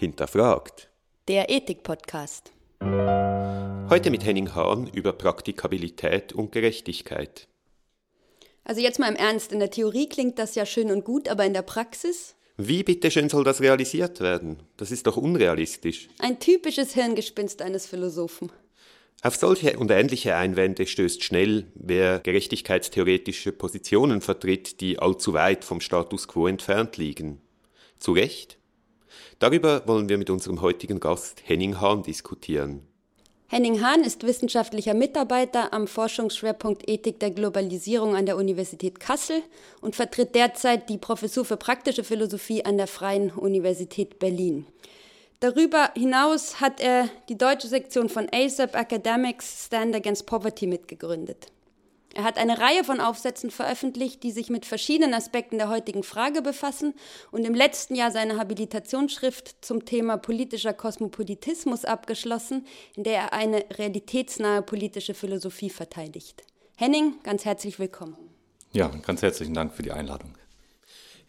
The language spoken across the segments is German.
hinterfragt. Der Ethik-Podcast. Heute mit Henning Hahn über Praktikabilität und Gerechtigkeit. Also jetzt mal im Ernst, in der Theorie klingt das ja schön und gut, aber in der Praxis? Wie bitteschön soll das realisiert werden? Das ist doch unrealistisch. Ein typisches Hirngespinst eines Philosophen. Auf solche und ähnliche Einwände stößt schnell, wer gerechtigkeitstheoretische Positionen vertritt, die allzu weit vom Status quo entfernt liegen. Zu Recht? Darüber wollen wir mit unserem heutigen Gast Henning Hahn diskutieren. Henning Hahn ist wissenschaftlicher Mitarbeiter am Forschungsschwerpunkt Ethik der Globalisierung an der Universität Kassel und vertritt derzeit die Professur für praktische Philosophie an der Freien Universität Berlin. Darüber hinaus hat er die deutsche Sektion von ASAP Academics Stand Against Poverty mitgegründet. Er hat eine Reihe von Aufsätzen veröffentlicht, die sich mit verschiedenen Aspekten der heutigen Frage befassen und im letzten Jahr seine Habilitationsschrift zum Thema politischer Kosmopolitismus abgeschlossen, in der er eine realitätsnahe politische Philosophie verteidigt. Henning, ganz herzlich willkommen. Ja, ganz herzlichen Dank für die Einladung.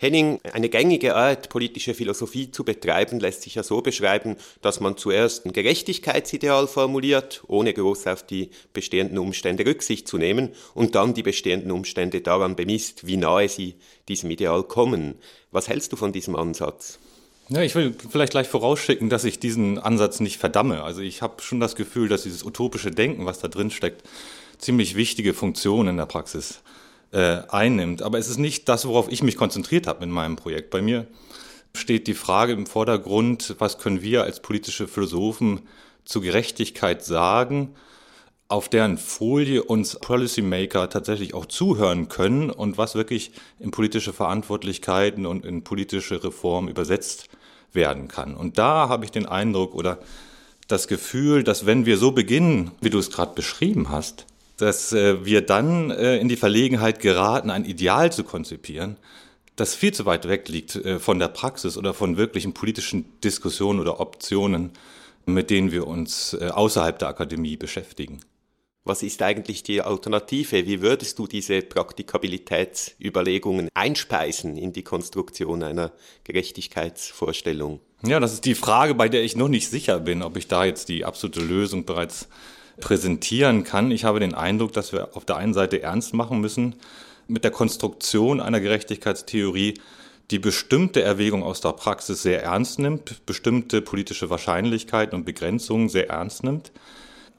Henning, eine gängige Art, politische Philosophie zu betreiben, lässt sich ja so beschreiben, dass man zuerst ein Gerechtigkeitsideal formuliert, ohne groß auf die bestehenden Umstände Rücksicht zu nehmen, und dann die bestehenden Umstände daran bemisst, wie nahe sie diesem Ideal kommen. Was hältst du von diesem Ansatz? Ja, ich will vielleicht gleich vorausschicken, dass ich diesen Ansatz nicht verdamme. Also ich habe schon das Gefühl, dass dieses utopische Denken, was da drin steckt, ziemlich wichtige Funktionen in der Praxis äh, einnimmt. Aber es ist nicht das, worauf ich mich konzentriert habe in meinem Projekt. Bei mir steht die Frage im Vordergrund, was können wir als politische Philosophen zu Gerechtigkeit sagen, auf deren Folie uns Policymaker tatsächlich auch zuhören können und was wirklich in politische Verantwortlichkeiten und in politische Reformen übersetzt werden kann. Und da habe ich den Eindruck oder das Gefühl, dass wenn wir so beginnen, wie du es gerade beschrieben hast, dass äh, wir dann äh, in die Verlegenheit geraten, ein Ideal zu konzipieren, das viel zu weit weg liegt äh, von der Praxis oder von wirklichen politischen Diskussionen oder Optionen, mit denen wir uns äh, außerhalb der Akademie beschäftigen. Was ist eigentlich die Alternative? Wie würdest du diese Praktikabilitätsüberlegungen einspeisen in die Konstruktion einer Gerechtigkeitsvorstellung? Ja, das ist die Frage, bei der ich noch nicht sicher bin, ob ich da jetzt die absolute Lösung bereits präsentieren kann. Ich habe den Eindruck, dass wir auf der einen Seite ernst machen müssen mit der Konstruktion einer Gerechtigkeitstheorie, die bestimmte Erwägungen aus der Praxis sehr ernst nimmt, bestimmte politische Wahrscheinlichkeiten und Begrenzungen sehr ernst nimmt.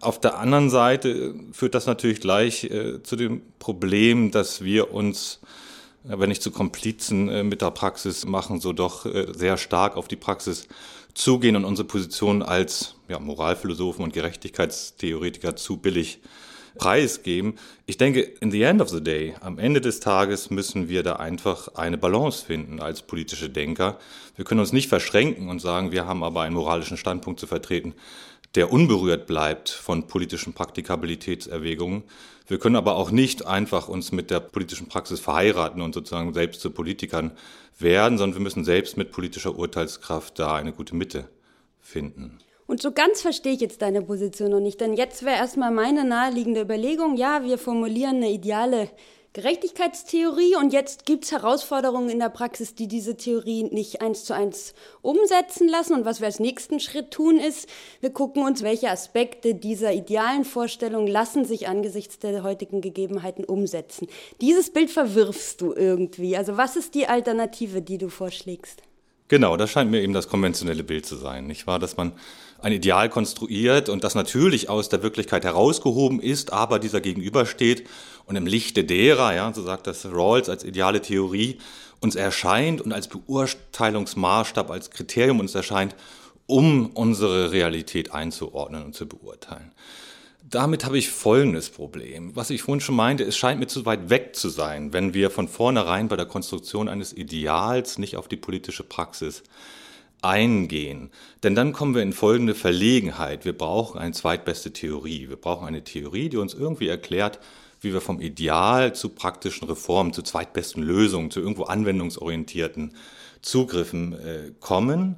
Auf der anderen Seite führt das natürlich gleich äh, zu dem Problem, dass wir uns, wenn nicht zu Komplizen äh, mit der Praxis machen, so doch äh, sehr stark auf die Praxis zugehen und unsere Position als ja, Moralphilosophen und Gerechtigkeitstheoretiker zu billig preisgeben. Ich denke, in the end of the day, am Ende des Tages müssen wir da einfach eine Balance finden als politische Denker. Wir können uns nicht verschränken und sagen, wir haben aber einen moralischen Standpunkt zu vertreten, der unberührt bleibt von politischen Praktikabilitätserwägungen. Wir können aber auch nicht einfach uns mit der politischen Praxis verheiraten und sozusagen selbst zu Politikern werden, sondern wir müssen selbst mit politischer Urteilskraft da eine gute Mitte finden. Und so ganz verstehe ich jetzt deine Position noch nicht, denn jetzt wäre erstmal meine naheliegende Überlegung, ja, wir formulieren eine ideale Gerechtigkeitstheorie und jetzt gibt es Herausforderungen in der Praxis, die diese Theorie nicht eins zu eins umsetzen lassen. Und was wir als nächsten Schritt tun, ist, wir gucken uns, welche Aspekte dieser idealen Vorstellung lassen sich angesichts der heutigen Gegebenheiten umsetzen. Dieses Bild verwirfst du irgendwie. Also was ist die Alternative, die du vorschlägst? Genau, das scheint mir eben das konventionelle Bild zu sein, nicht wahr? Dass man ein Ideal konstruiert und das natürlich aus der Wirklichkeit herausgehoben ist, aber dieser gegenübersteht und im Lichte derer, ja, so sagt das Rawls als ideale Theorie, uns erscheint und als Beurteilungsmaßstab, als Kriterium uns erscheint, um unsere Realität einzuordnen und zu beurteilen damit habe ich folgendes Problem. Was ich vorhin schon meinte, es scheint mir zu weit weg zu sein, wenn wir von vornherein bei der Konstruktion eines Ideals nicht auf die politische Praxis eingehen. Denn dann kommen wir in folgende Verlegenheit. Wir brauchen eine zweitbeste Theorie. Wir brauchen eine Theorie, die uns irgendwie erklärt, wie wir vom Ideal zu praktischen Reformen, zu zweitbesten Lösungen, zu irgendwo anwendungsorientierten Zugriffen äh, kommen.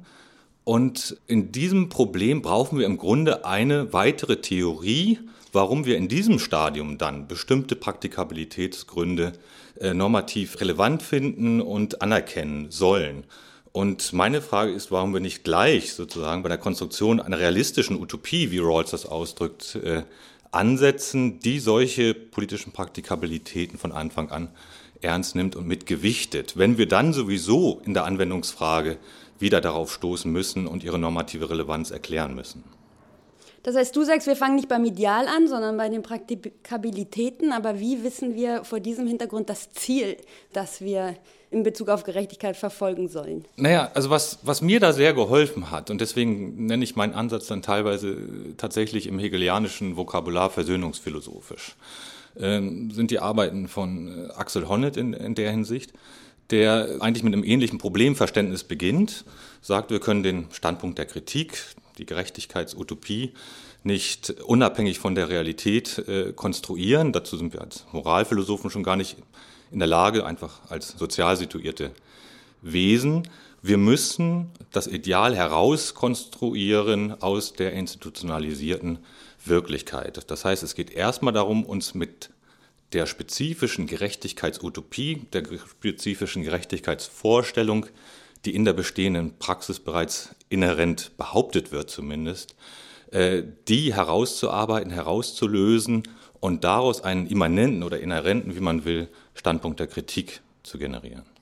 Und in diesem Problem brauchen wir im Grunde eine weitere Theorie, warum wir in diesem Stadium dann bestimmte Praktikabilitätsgründe äh, normativ relevant finden und anerkennen sollen. Und meine Frage ist, warum wir nicht gleich sozusagen bei der Konstruktion einer realistischen Utopie, wie Rawls das ausdrückt, äh, ansetzen, die solche politischen Praktikabilitäten von Anfang an ernst nimmt und mitgewichtet. Wenn wir dann sowieso in der Anwendungsfrage wieder darauf stoßen müssen und ihre normative Relevanz erklären müssen. Das heißt, du sagst, wir fangen nicht beim Ideal an, sondern bei den Praktikabilitäten. Aber wie wissen wir vor diesem Hintergrund das Ziel, das wir in Bezug auf Gerechtigkeit verfolgen sollen? Naja, also was, was mir da sehr geholfen hat, und deswegen nenne ich meinen Ansatz dann teilweise tatsächlich im hegelianischen Vokabular versöhnungsphilosophisch, äh, sind die Arbeiten von äh, Axel Honneth in, in der Hinsicht der eigentlich mit einem ähnlichen Problemverständnis beginnt, sagt, wir können den Standpunkt der Kritik, die Gerechtigkeitsutopie nicht unabhängig von der Realität äh, konstruieren. Dazu sind wir als Moralphilosophen schon gar nicht in der Lage, einfach als sozial situierte Wesen. Wir müssen das Ideal herauskonstruieren aus der institutionalisierten Wirklichkeit. Das heißt, es geht erstmal darum, uns mit der spezifischen Gerechtigkeitsutopie, der spezifischen Gerechtigkeitsvorstellung die in der bestehenden Praxis bereits inhärent behauptet wird zumindest, äh, die herauszuarbeiten, herauszulösen und daraus einen immanenten oder inhärenten, wie man will, Standpunkt der Kritik zu generieren.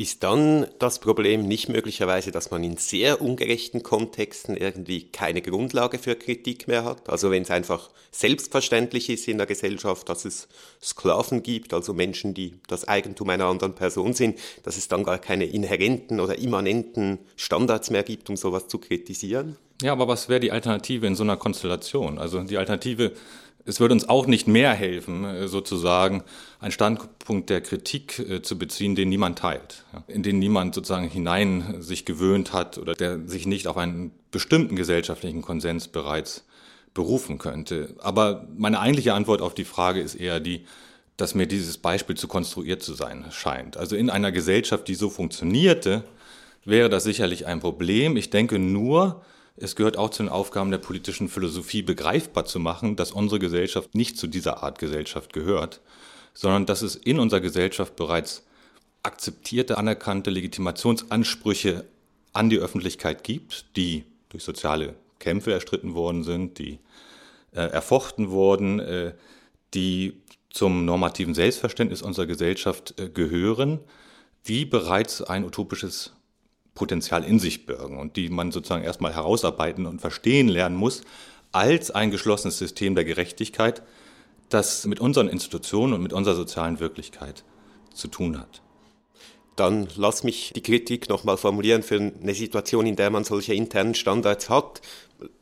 Ist dann das Problem nicht möglicherweise, dass man in sehr ungerechten Kontexten irgendwie keine Grundlage für Kritik mehr hat? Also wenn es einfach selbstverständlich ist in der Gesellschaft, dass es Sklaven gibt, also Menschen, die das Eigentum einer anderen Person sind, dass es dann gar keine inhärenten oder immanenten Standards mehr gibt, um sowas zu kritisieren? Ja, aber was wäre die Alternative in so einer Konstellation? Also die Alternative es würde uns auch nicht mehr helfen, äh, sozusagen einen Standpunkt der Kritik äh, zu beziehen, den niemand teilt, in den niemand sozusagen hinein sich gewöhnt hat oder der sich nicht auf einen bestimmten gesellschaftlichen Konsens bereits berufen könnte. Aber meine eigentliche Antwort auf die Frage ist eher die, dass mir dieses Beispiel zu konstruiert zu sein scheint. Also in einer Gesellschaft, die so funktionierte, wäre das sicherlich ein Problem. Ich denke nur, es gehört auch zu den Aufgaben der politischen Philosophie, begreifbar zu machen, dass unsere Gesellschaft nicht zu dieser Art Gesellschaft gehört, sondern dass es in unserer Gesellschaft bereits akzeptierte, anerkannte Legitimationsansprüche an die Öffentlichkeit gibt, die durch soziale Kämpfe erstritten worden sind, die äh, erfochten wurden, äh, die zum normativen Selbstverständnis unserer Gesellschaft äh, gehören, die bereits ein utopisches Potenzial in sich birgen und die man sozusagen erstmal herausarbeiten und verstehen lernen muss, als ein geschlossenes System der Gerechtigkeit, das mit unseren Institutionen und mit unserer sozialen Wirklichkeit zu tun hat. Dann lass mich die Kritik nochmal formulieren für eine Situation, in der man solche internen Standards hat,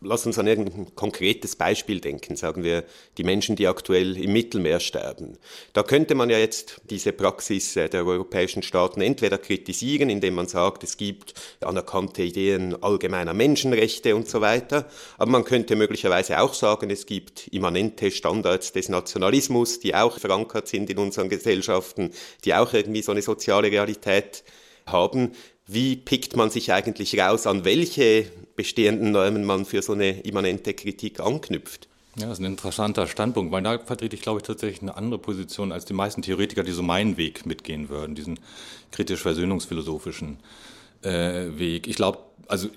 lass uns an irgendein konkretes Beispiel denken, sagen wir die Menschen, die aktuell im Mittelmeer sterben. Da könnte man ja jetzt diese Praxis äh, der europäischen Staaten entweder kritisieren, indem man sagt, es gibt anerkannte Ideen allgemeiner Menschenrechte und so weiter, aber man könnte möglicherweise auch sagen, es gibt immanente Standards des Nationalismus, die auch verankert sind in unseren Gesellschaften, die auch irgendwie so eine soziale Realität haben. Wie pickt man sich eigentlich raus, an welche bestehenden Normen man für so eine immanente Kritik anknüpft? Ja, das ist ein interessanter Standpunkt, weil da vertrete ich, glaube ich, tatsächlich eine andere Position als die meisten Theoretiker, die so meinen Weg mitgehen würden, diesen kritisch-versöhnungsphilosophischen äh, Weg. Ich glaube, also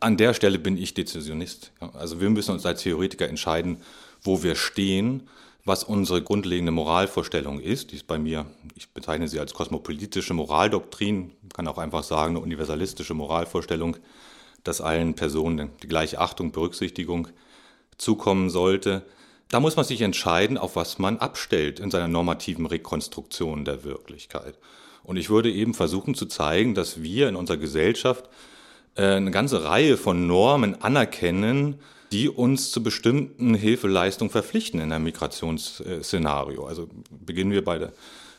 an der Stelle bin ich Dezisionist. Also wir müssen uns als Theoretiker entscheiden, wo wir stehen was unsere grundlegende Moralvorstellung ist. Die ist bei mir, ich bezeichne sie als kosmopolitische Moraldoktrin, kann auch einfach sagen, eine universalistische Moralvorstellung, dass allen Personen die gleiche Achtung, Berücksichtigung zukommen sollte. Da muss man sich entscheiden, auf was man abstellt in seiner normativen Rekonstruktion der Wirklichkeit. Und ich würde eben versuchen zu zeigen, dass wir in unserer Gesellschaft äh, eine ganze Reihe von Normen anerkennen, die uns zu bestimmten Hilfeleistungen verpflichten in einem Migrationsszenario. Also beginnen wir bei der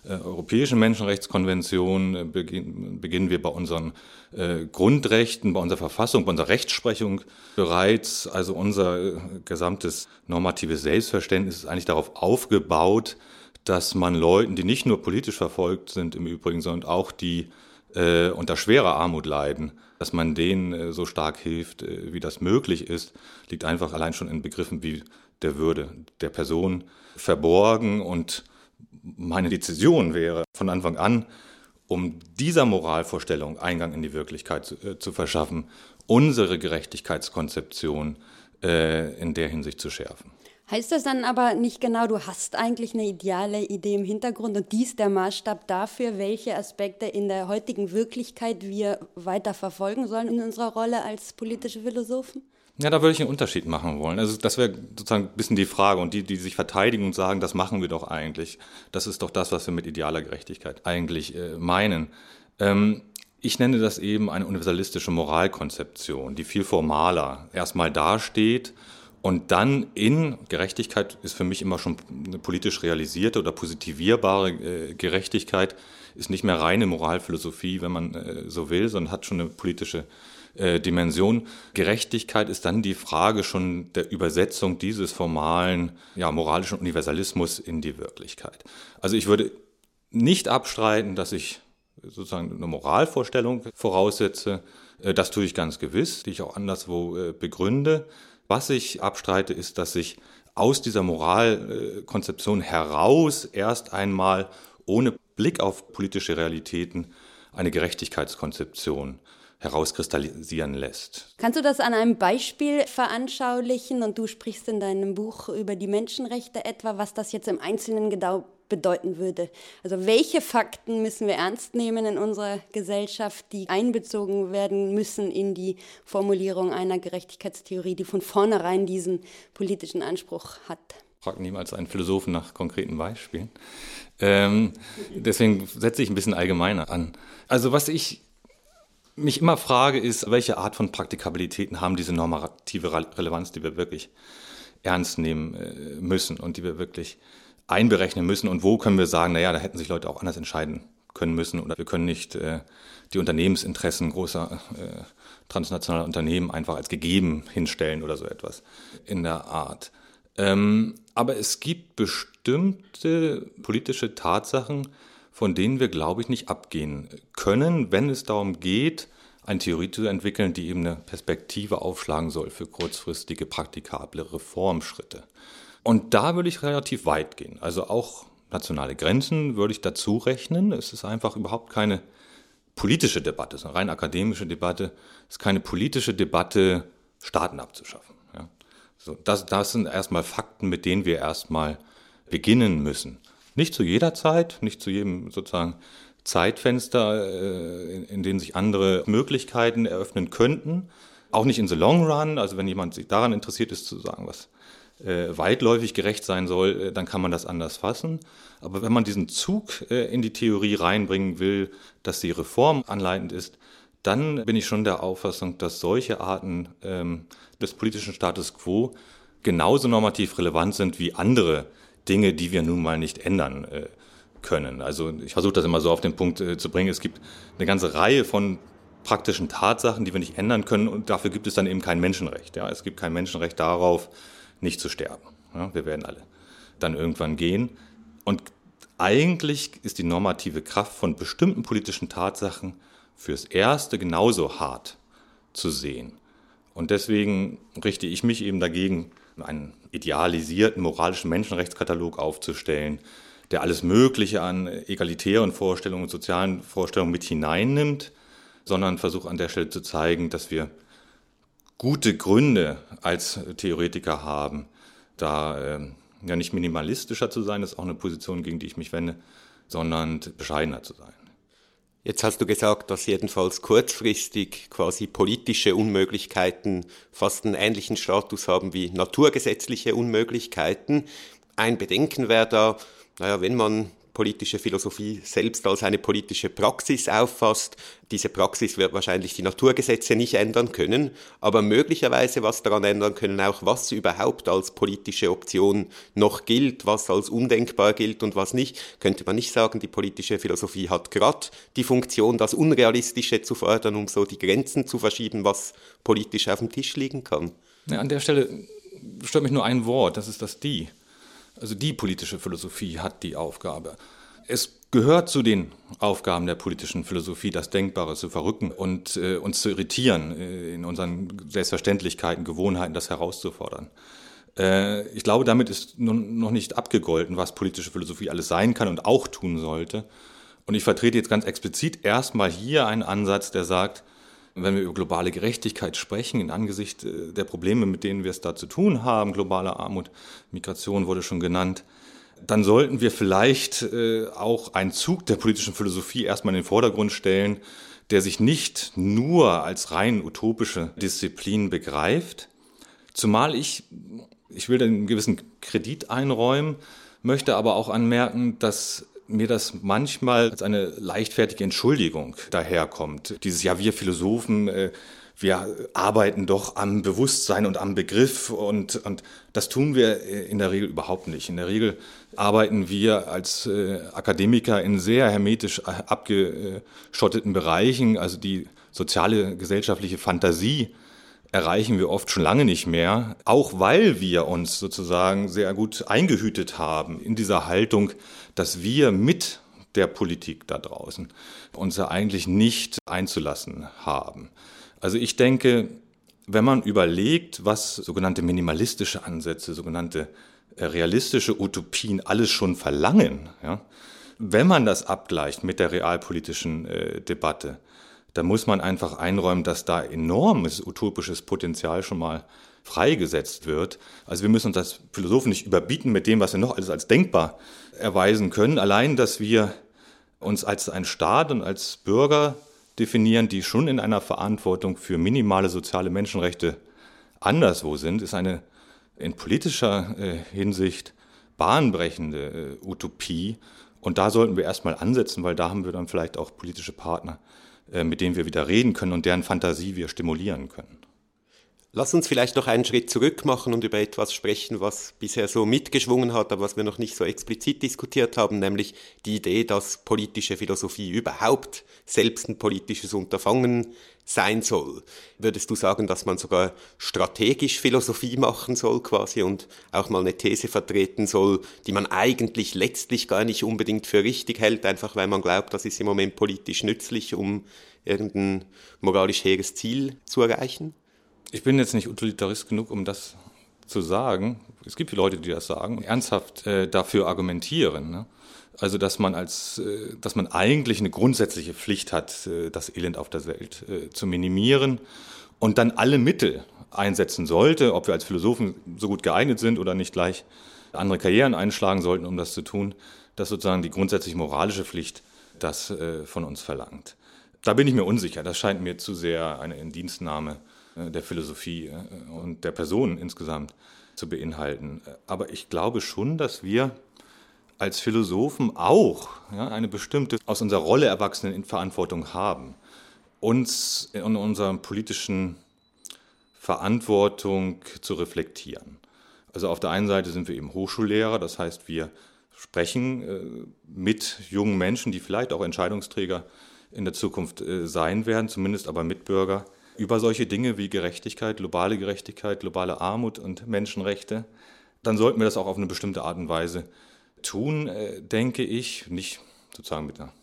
äh, Europäischen Menschenrechtskonvention, äh, beginnen wir bei unseren äh, Grundrechten, bei unserer Verfassung, bei unserer Rechtsprechung bereits. Also unser gesamtes normatives Selbstverständnis ist eigentlich darauf aufgebaut, dass man Leuten, die nicht nur politisch verfolgt sind im Übrigen, sondern auch die äh, unter schwerer Armut leiden, dass man denen äh, so stark hilft, äh, wie das möglich ist, liegt einfach allein schon in Begriffen wie der Würde der Person verborgen. Und meine Dezision wäre von Anfang an, um dieser Moralvorstellung Eingang in die Wirklichkeit zu, äh, zu verschaffen, unsere Gerechtigkeitskonzeption äh, in der Hinsicht zu schärfen. Heißt das dann aber nicht genau, du hast eigentlich eine ideale Idee im Hintergrund und dies der Maßstab dafür, welche Aspekte in der heutigen Wirklichkeit wir weiter verfolgen sollen in unserer Rolle als politische Philosophen? Ja, da würde ich einen Unterschied machen wollen. Also das wäre sozusagen ein bisschen die Frage. Und die, die sich verteidigen und sagen, das machen wir doch eigentlich, das ist doch das, was wir mit idealer Gerechtigkeit eigentlich äh, meinen. Ähm, ich nenne das eben eine universalistische Moralkonzeption, die viel formaler erstmal dasteht und dann in Gerechtigkeit ist für mich immer schon eine politisch realisierte oder positivierbare äh, Gerechtigkeit, ist nicht mehr reine Moralphilosophie, wenn man äh, so will, sondern hat schon eine politische äh, Dimension. Gerechtigkeit ist dann die Frage schon der Übersetzung dieses formalen, ja, moralischen Universalismus in die Wirklichkeit. Also ich würde nicht abstreiten, dass ich sozusagen eine Moralvorstellung voraussetze. Das tue ich ganz gewiss, die ich auch anderswo begründe. Was ich abstreite, ist, dass sich aus dieser Moralkonzeption heraus erst einmal ohne Blick auf politische Realitäten eine Gerechtigkeitskonzeption herauskristallisieren lässt. Kannst du das an einem Beispiel veranschaulichen? Und du sprichst in deinem Buch über die Menschenrechte etwa, was das jetzt im Einzelnen genau bedeuten würde. Also welche Fakten müssen wir ernst nehmen in unserer Gesellschaft, die einbezogen werden müssen in die Formulierung einer Gerechtigkeitstheorie, die von vornherein diesen politischen Anspruch hat? Frag niemals einen Philosophen nach konkreten Beispielen. Ähm, deswegen setze ich ein bisschen allgemeiner an. Also was ich mich immer frage, ist, welche Art von Praktikabilitäten haben diese normative Relevanz, die wir wirklich ernst nehmen äh, müssen und die wir wirklich einberechnen müssen und wo können wir sagen, naja, da hätten sich Leute auch anders entscheiden können müssen oder wir können nicht äh, die Unternehmensinteressen großer äh, transnationaler Unternehmen einfach als gegeben hinstellen oder so etwas in der Art. Ähm, aber es gibt bestimmte politische Tatsachen, von denen wir, glaube ich, nicht abgehen können, wenn es darum geht, eine Theorie zu entwickeln, die eben eine Perspektive aufschlagen soll für kurzfristige, praktikable Reformschritte. Und da würde ich relativ weit gehen. Also auch nationale Grenzen würde ich dazu rechnen. Es ist einfach überhaupt keine politische Debatte, es ist eine rein akademische Debatte. Es ist keine politische Debatte, Staaten abzuschaffen. Ja. So, das, das sind erstmal Fakten, mit denen wir erstmal beginnen müssen. Nicht zu jeder Zeit, nicht zu jedem sozusagen Zeitfenster, äh, in, in denen sich andere Möglichkeiten eröffnen könnten. Auch nicht in the long run, also wenn jemand sich daran interessiert ist, zu sagen, was weitläufig gerecht sein soll, äh, dann kann man das anders fassen. Aber wenn man diesen Zug äh, in die Theorie reinbringen will, dass die Reform anleitend ist, dann bin ich schon der Auffassung, dass solche Arten ähm, des politischen Status quo genauso normativ relevant sind wie andere Dinge, die wir nun mal nicht ändern äh, können. Also ich versuche das immer so auf den Punkt äh, zu bringen. Es gibt eine ganze Reihe von praktischen Tatsachen, die wir nicht ändern können und dafür gibt es dann eben kein Menschenrecht. Ja? Es gibt kein Menschenrecht darauf, nicht zu sterben. Ja, wir werden alle dann irgendwann gehen. Und eigentlich ist die normative Kraft von bestimmten politischen Tatsachen fürs Erste genauso hart zu sehen. Und deswegen richte ich mich eben dagegen, einen idealisierten moralischen Menschenrechtskatalog aufzustellen, der alles Mögliche an egalitären Vorstellungen und sozialen Vorstellungen mit hineinnimmt, sondern versuche an der Stelle zu zeigen, dass wir gute Gründe als Theoretiker haben, da äh, ja nicht minimalistischer zu sein, das ist auch eine Position, gegen die ich mich wende, sondern bescheidener zu sein. Jetzt hast du gesagt, dass jedenfalls kurzfristig quasi politische Unmöglichkeiten fast einen ähnlichen Status haben wie naturgesetzliche Unmöglichkeiten. Ein Bedenken wäre da, naja, wenn man politische Philosophie selbst als eine politische Praxis auffasst. Diese Praxis wird wahrscheinlich die Naturgesetze nicht ändern können, aber möglicherweise was daran ändern können, auch was überhaupt als politische Option noch gilt, was als undenkbar gilt und was nicht. Könnte man nicht sagen, die politische Philosophie hat gerade die Funktion, das Unrealistische zu fördern, um so die Grenzen zu verschieben, was politisch auf dem Tisch liegen kann. Ja, an der Stelle stört mich nur ein Wort, das ist das die. Also die politische Philosophie hat die Aufgabe. Es gehört zu den Aufgaben der politischen Philosophie, das Denkbare zu verrücken und äh, uns zu irritieren, äh, in unseren Selbstverständlichkeiten, Gewohnheiten, das herauszufordern. Äh, ich glaube, damit ist noch nicht abgegolten, was politische Philosophie alles sein kann und auch tun sollte. Und ich vertrete jetzt ganz explizit erstmal hier einen Ansatz, der sagt, wenn wir über globale Gerechtigkeit sprechen, in Angesicht äh, der Probleme, mit denen wir es da zu tun haben, globale Armut, Migration wurde schon genannt, dann sollten wir vielleicht äh, auch einen Zug der politischen Philosophie erstmal in den Vordergrund stellen, der sich nicht nur als rein utopische Disziplin begreift, zumal ich, ich will einen gewissen Kredit einräumen, möchte aber auch anmerken, dass mir das manchmal als eine leichtfertige Entschuldigung daherkommt. Dieses, ja, wir Philosophen, äh, wir arbeiten doch am Bewusstsein und am Begriff und, und das tun wir äh, in der Regel überhaupt nicht. In der Regel arbeiten wir als äh, Akademiker in sehr hermetisch abgeschotteten Bereichen, also die soziale, gesellschaftliche Fantasie erreichen wir oft schon lange nicht mehr, auch weil wir uns sozusagen sehr gut eingehütet haben in dieser Haltung, dass wir mit der Politik da draußen uns ja eigentlich nicht einzulassen haben. Also ich denke, wenn man überlegt, was sogenannte minimalistische Ansätze, sogenannte äh, realistische Utopien alles schon verlangen, ja, wenn man das abgleicht mit der realpolitischen äh, Debatte, dann muss man einfach einräumen, dass da enormes utopisches Potenzial schon mal freigesetzt wird. Also wir müssen uns als Philosophen nicht überbieten mit dem, was wir noch alles als denkbar erweisen können. Allein, dass wir uns als ein Staat und als Bürger definieren, die schon in einer Verantwortung für minimale soziale Menschenrechte anderswo sind, ist eine in politischer äh, Hinsicht bahnbrechende äh, Utopie. Und da sollten wir erstmal ansetzen, weil da haben wir dann vielleicht auch politische Partner, mit denen wir wieder reden können und deren Fantasie wir stimulieren können. Lass uns vielleicht noch einen Schritt zurück machen und über etwas sprechen, was bisher so mitgeschwungen hat, aber was wir noch nicht so explizit diskutiert haben, nämlich die Idee, dass politische Philosophie überhaupt selbst ein politisches Unterfangen sein soll. Würdest du sagen, dass man sogar strategisch Philosophie machen soll quasi und auch mal eine These vertreten soll, die man eigentlich letztlich gar nicht unbedingt für richtig hält, einfach weil man glaubt, das ist im Moment politisch nützlich, um irgendein moralisch hehres Ziel zu erreichen? Ich bin jetzt nicht Utilitarist genug, um das zu sagen. Es gibt viele Leute, die das sagen, ernsthaft äh, dafür argumentieren. Ne? Also, dass man als, äh, dass man eigentlich eine grundsätzliche Pflicht hat, äh, das Elend auf der Welt äh, zu minimieren und dann alle Mittel einsetzen sollte, ob wir als Philosophen so gut geeignet sind oder nicht gleich andere Karrieren einschlagen sollten, um das zu tun, dass sozusagen die grundsätzliche moralische Pflicht das äh, von uns verlangt. Da bin ich mir unsicher. Das scheint mir zu sehr eine Indienstnahme der Philosophie äh, und der Person insgesamt zu beinhalten. Aber ich glaube schon, dass wir als Philosophen auch ja, eine bestimmte aus unserer Rolle erwachsene Verantwortung haben, uns in unserer politischen Verantwortung zu reflektieren. Also auf der einen Seite sind wir eben Hochschullehrer, das heißt, wir sprechen äh, mit jungen Menschen, die vielleicht auch Entscheidungsträger in der Zukunft sein werden, zumindest aber Mitbürger über solche Dinge wie Gerechtigkeit, globale Gerechtigkeit, globale Armut und Menschenrechte, dann sollten wir das auch auf eine bestimmte Art und Weise tun, äh, denke ich, nicht sozusagen mit einer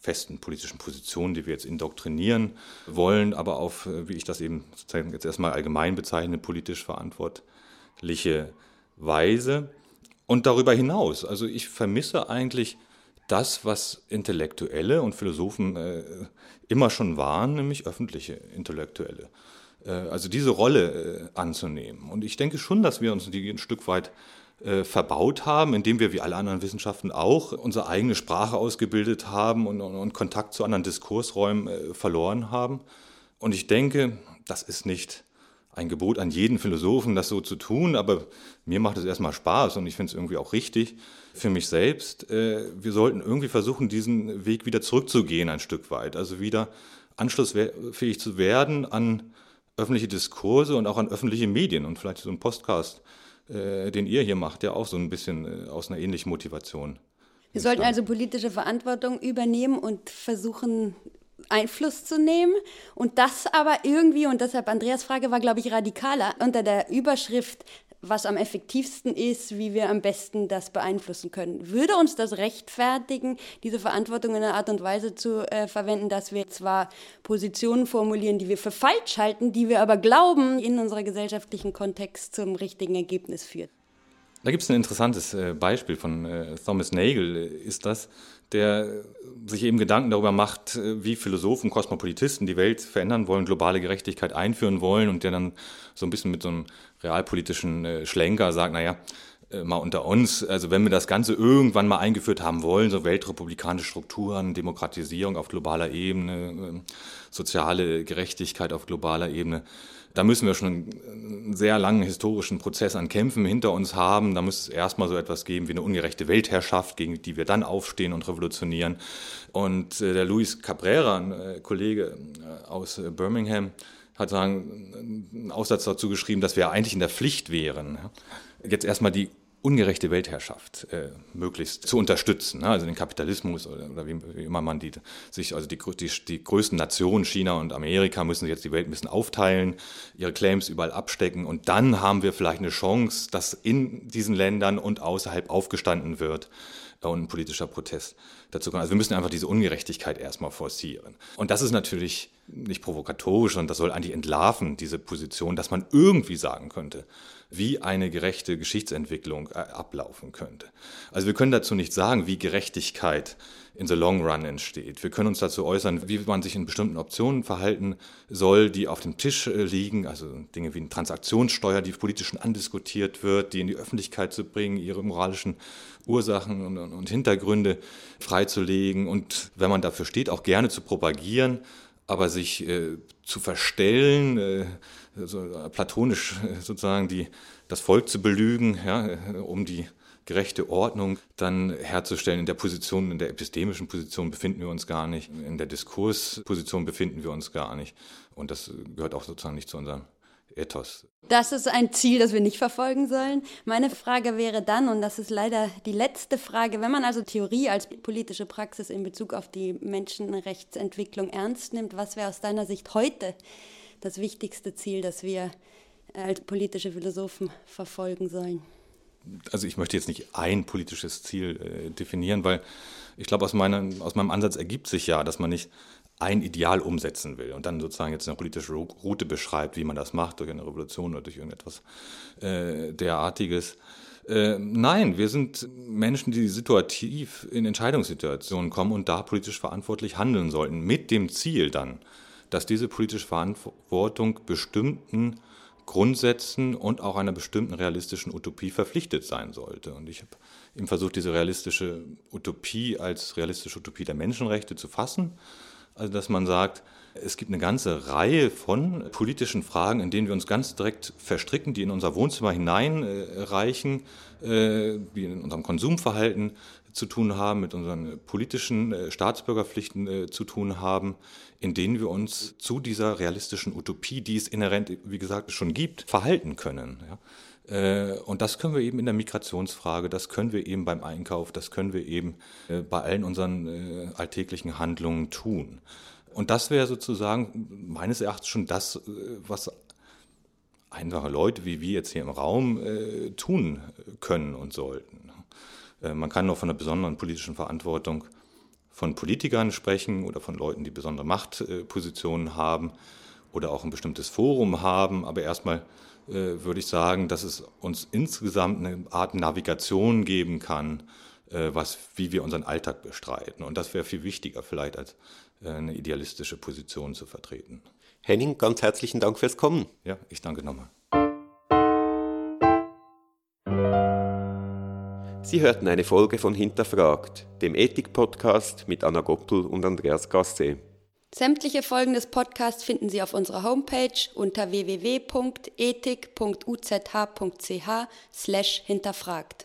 festen politischen Position, die wir jetzt indoktrinieren wollen, aber auf, äh, wie ich das eben sozusagen jetzt erstmal allgemein bezeichne, politisch verantwortliche Weise. Und darüber hinaus, also ich vermisse eigentlich das, was Intellektuelle und Philosophen äh, immer schon waren, nämlich öffentliche Intellektuelle. Äh, also diese Rolle äh, anzunehmen. Und ich denke schon, dass wir uns die ein Stück weit äh, verbaut haben, indem wir wie alle anderen Wissenschaften auch unsere eigene Sprache ausgebildet haben und, und, und Kontakt zu anderen Diskursräumen äh, verloren haben. Und ich denke, das ist nicht ein Gebot an jeden Philosophen, das so zu tun, aber mir macht es erstmal Spaß und ich finde es irgendwie auch richtig für mich selbst. Äh, wir sollten irgendwie versuchen, diesen Weg wieder zurückzugehen ein Stück weit, also wieder anschlussfähig zu werden an öffentliche Diskurse und auch an öffentliche Medien und vielleicht so ein Podcast, äh, den ihr hier macht, ja auch so ein bisschen äh, aus einer ähnlichen Motivation. Wir sollten also politische Verantwortung übernehmen und versuchen, Einfluss zu nehmen und das aber irgendwie, und deshalb Andreas Frage war, glaube ich, radikaler, unter der Überschrift, was am effektivsten ist, wie wir am besten das beeinflussen können. Würde uns das rechtfertigen, diese Verantwortung in einer Art und Weise zu äh, verwenden, dass wir zwar Positionen formulieren, die wir für falsch halten, die wir aber glauben, in unserer gesellschaftlichen Kontext zum richtigen Ergebnis führt? Da gibt es ein interessantes äh, Beispiel von äh, Thomas Nagel, äh, ist das, der sich eben Gedanken darüber macht, wie Philosophen, Kosmopolitisten die Welt verändern wollen, globale Gerechtigkeit einführen wollen und der dann so ein bisschen mit so einem realpolitischen Schlenker sagt, naja, mal unter uns, also wenn wir das Ganze irgendwann mal eingeführt haben wollen, so weltrepublikanische Strukturen, Demokratisierung auf globaler Ebene, soziale Gerechtigkeit auf globaler Ebene, da müssen wir schon einen sehr langen historischen Prozess an Kämpfen hinter uns haben. Da muss es erstmal so etwas geben wie eine ungerechte Weltherrschaft, gegen die wir dann aufstehen und revolutionieren. Und äh, der Luis Cabrera, ein äh, Kollege äh, aus Birmingham, hat sagen, einen Aussatz dazu geschrieben, dass wir eigentlich in der Pflicht wären, jetzt erstmal die ungerechte Weltherrschaft äh, möglichst zu unterstützen. Ne? Also den Kapitalismus oder, oder wie, wie, immer man die sich, also die, die, die größten Nationen, China und Amerika, müssen jetzt die Welt ein bisschen aufteilen, ihre Claims überall abstecken und dann haben wir vielleicht eine Chance, dass in diesen Ländern und außerhalb aufgestanden wird und ein politischer Protest dazu kommt. Also wir müssen einfach diese Ungerechtigkeit erstmal forcieren. Und das ist natürlich nicht provokatorisch, sondern das soll eigentlich entlarven, diese Position, dass man irgendwie sagen könnte, wie eine gerechte Geschichtsentwicklung äh, ablaufen könnte. Also wir können dazu nicht sagen, wie Gerechtigkeit in the long run entsteht. Wir können uns dazu äußern, wie man sich in bestimmten Optionen verhalten soll, die auf dem Tisch äh, liegen, also Dinge wie eine Transaktionssteuer, die politisch andiskutiert wird, die in die Öffentlichkeit zu bringen, ihre moralischen Ursachen und, und Hintergründe freizulegen und wenn man dafür steht, auch gerne zu propagieren, aber sich äh, zu verstellen, äh, so platonisch äh, sozusagen die, das Volk zu belügen, ja, äh, um die gerechte Ordnung dann herzustellen. In der Position, in der epistemischen Position befinden wir uns gar nicht, in der Diskursposition befinden wir uns gar nicht. Und das gehört auch sozusagen nicht zu unserem Ethos. Das ist ein Ziel, das wir nicht verfolgen sollen. Meine Frage wäre dann, und das ist leider die letzte Frage, wenn man also Theorie als politische Praxis in Bezug auf die Menschenrechtsentwicklung ernst nimmt, was wäre aus deiner Sicht heute das wichtigste Ziel, das wir als politische Philosophen verfolgen sollen? Also ich möchte jetzt nicht ein politisches Ziel äh, definieren, weil ich glaube, aus, aus meinem Ansatz ergibt sich ja, dass man nicht ein Ideal umsetzen will und dann sozusagen jetzt eine politische Route beschreibt, wie man das macht, durch eine Revolution oder durch irgendetwas äh, derartiges. Äh, nein, wir sind Menschen, die situativ in Entscheidungssituationen kommen und da politisch verantwortlich handeln sollten, mit dem Ziel dann, dass diese politische Verantwortung bestimmten Grundsätzen und auch einer bestimmten realistischen Utopie verpflichtet sein sollte. Und ich habe eben versucht, diese realistische Utopie als realistische Utopie der Menschenrechte zu fassen also dass man sagt, es gibt eine ganze Reihe von politischen Fragen, in denen wir uns ganz direkt verstricken, die in unser Wohnzimmer hineinreichen, äh, die in unserem Konsumverhalten zu tun haben, mit unseren politischen äh, Staatsbürgerpflichten äh, zu tun haben, in denen wir uns zu dieser realistischen Utopie, die es inhärent, wie gesagt, schon gibt, verhalten können. Und das können wir eben in der Migrationsfrage, das können wir eben beim Einkauf, das können wir eben bei allen unseren alltäglichen Handlungen tun. Und das wäre sozusagen meines Erachtens schon das, was einfache Leute wie wir jetzt hier im Raum tun können und sollten. Äh, man kann noch von einer besonderen politischen Verantwortung von Politikern sprechen oder von Leuten, die besondere Machtpositionen haben oder auch ein bestimmtes Forum haben. Aber erstmal äh, würde ich sagen, dass es uns insgesamt eine Art Navigation geben kann, äh, was, wie wir unseren Alltag bestreiten. Und das wäre viel wichtiger vielleicht als eine idealistische Position zu vertreten. Henning, ganz herzlichen Dank fürs Kommen. Ja, ich danke nochmal. Sie hörten eine Folge von Hinterfragt, dem Ethik-Podcast mit Anna Goppel und Andreas Gasse. Sämtliche Folgen des Podcasts finden Sie auf unserer Homepage unter www.ethik.uzh.ch/hinterfragt.